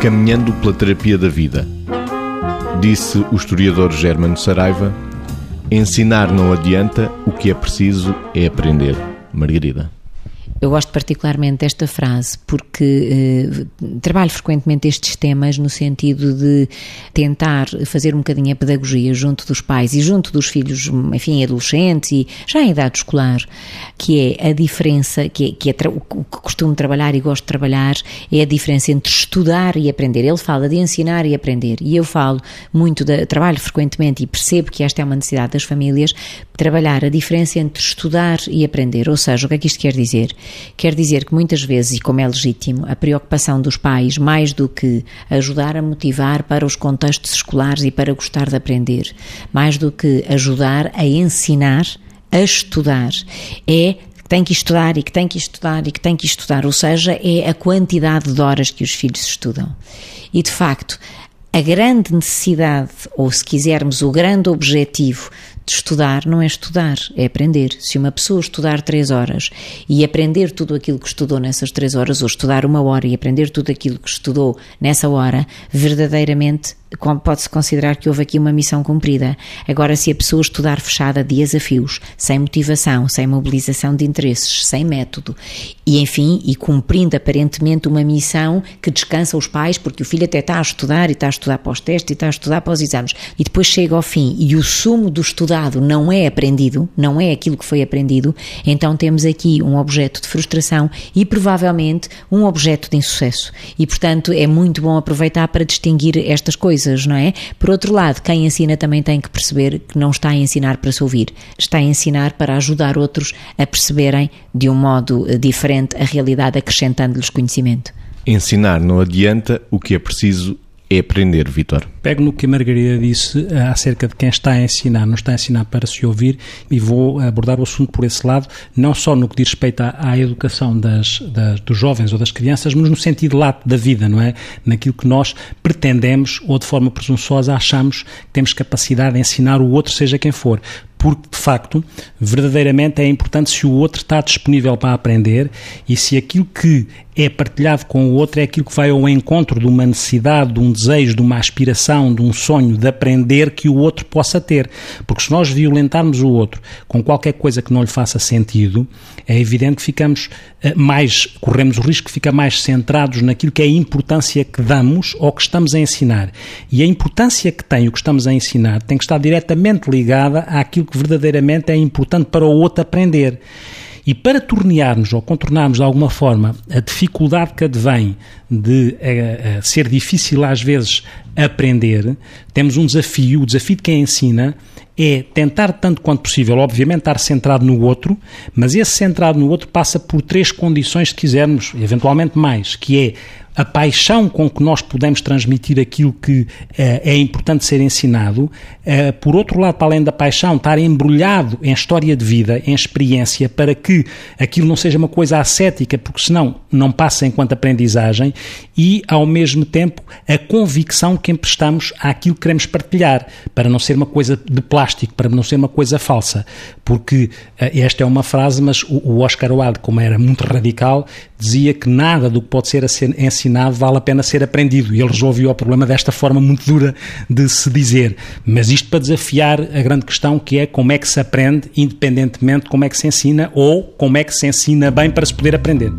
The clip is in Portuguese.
Caminhando pela terapia da vida. Disse o historiador Germano Saraiva: ensinar não adianta, o que é preciso é aprender. Margarida. Eu gosto particularmente desta frase porque eh, trabalho frequentemente estes temas no sentido de tentar fazer um bocadinho a pedagogia junto dos pais e junto dos filhos, enfim, adolescentes e já em idade escolar, que é a diferença, que é, que é o que costumo trabalhar e gosto de trabalhar, é a diferença entre estudar e aprender. Ele fala de ensinar e aprender e eu falo muito, de, trabalho frequentemente e percebo que esta é uma necessidade das famílias, trabalhar a diferença entre estudar e aprender. Ou seja, o que é que isto quer dizer? Quer dizer que muitas vezes, e como é legítimo, a preocupação dos pais, mais do que ajudar a motivar para os contextos escolares e para gostar de aprender, mais do que ajudar a ensinar a estudar, é que tem que estudar e que tem que estudar e que tem que estudar, ou seja, é a quantidade de horas que os filhos estudam. E de facto, a grande necessidade, ou se quisermos, o grande objetivo estudar não é estudar, é aprender. Se uma pessoa estudar três horas e aprender tudo aquilo que estudou nessas três horas, ou estudar uma hora e aprender tudo aquilo que estudou nessa hora, verdadeiramente pode-se considerar que houve aqui uma missão cumprida. Agora, se a pessoa estudar fechada de desafios, sem motivação, sem mobilização de interesses, sem método, e enfim, e cumprindo aparentemente uma missão que descansa os pais, porque o filho até está a estudar e está a estudar para os testes e está a estudar para os exames, e depois chega ao fim e o sumo do estudado não é aprendido, não é aquilo que foi aprendido, então temos aqui um objeto de frustração e provavelmente um objeto de insucesso. E portanto é muito bom aproveitar para distinguir estas coisas coisas, não é? Por outro lado, quem ensina também tem que perceber que não está a ensinar para se ouvir, está a ensinar para ajudar outros a perceberem de um modo eh, diferente a realidade, acrescentando-lhes conhecimento. Ensinar não adianta, o que é preciso é aprender, Vitor. Pego no que a Margarida disse eh, acerca de quem está a ensinar, não está a ensinar para se ouvir e vou abordar o assunto por esse lado, não só no que diz respeito à, à educação das, das, dos jovens ou das crianças, mas no sentido lato da vida, não é? Naquilo que nós pretendemos ou de forma presunçosa achamos que temos capacidade de ensinar o outro, seja quem for porque de facto, verdadeiramente é importante se o outro está disponível para aprender e se aquilo que é partilhado com o outro é aquilo que vai ao encontro de uma necessidade, de um desejo, de uma aspiração, de um sonho de aprender que o outro possa ter. Porque se nós violentarmos o outro com qualquer coisa que não lhe faça sentido, é evidente que ficamos eh, mais, corremos o risco de ficar mais centrados naquilo que é a importância que damos ou que estamos a ensinar. E a importância que tem o que estamos a ensinar tem que estar diretamente ligada àquilo que verdadeiramente é importante para o outro aprender. E para tornearmos ou contornarmos de alguma forma a dificuldade que advém de a, a ser difícil às vezes aprender, temos um desafio. O desafio de quem ensina é tentar, tanto quanto possível, obviamente, estar centrado no outro, mas esse centrado no outro passa por três condições, se quisermos, eventualmente mais, que é a paixão com que nós podemos transmitir aquilo que eh, é importante ser ensinado, eh, por outro lado, para além da paixão, estar embrulhado em história de vida, em experiência, para que aquilo não seja uma coisa ascética, porque senão não passa enquanto aprendizagem, e ao mesmo tempo a convicção que emprestamos àquilo que queremos partilhar, para não ser uma coisa de plástico, para não ser uma coisa falsa, porque eh, esta é uma frase, mas o Oscar Wilde, como era muito radical, dizia que nada do que pode ser ensinado vale a pena ser aprendido. E ele resolveu o problema desta forma muito dura de se dizer. Mas isto para desafiar a grande questão que é como é que se aprende, independentemente de como é que se ensina ou como é que se ensina bem para se poder aprender.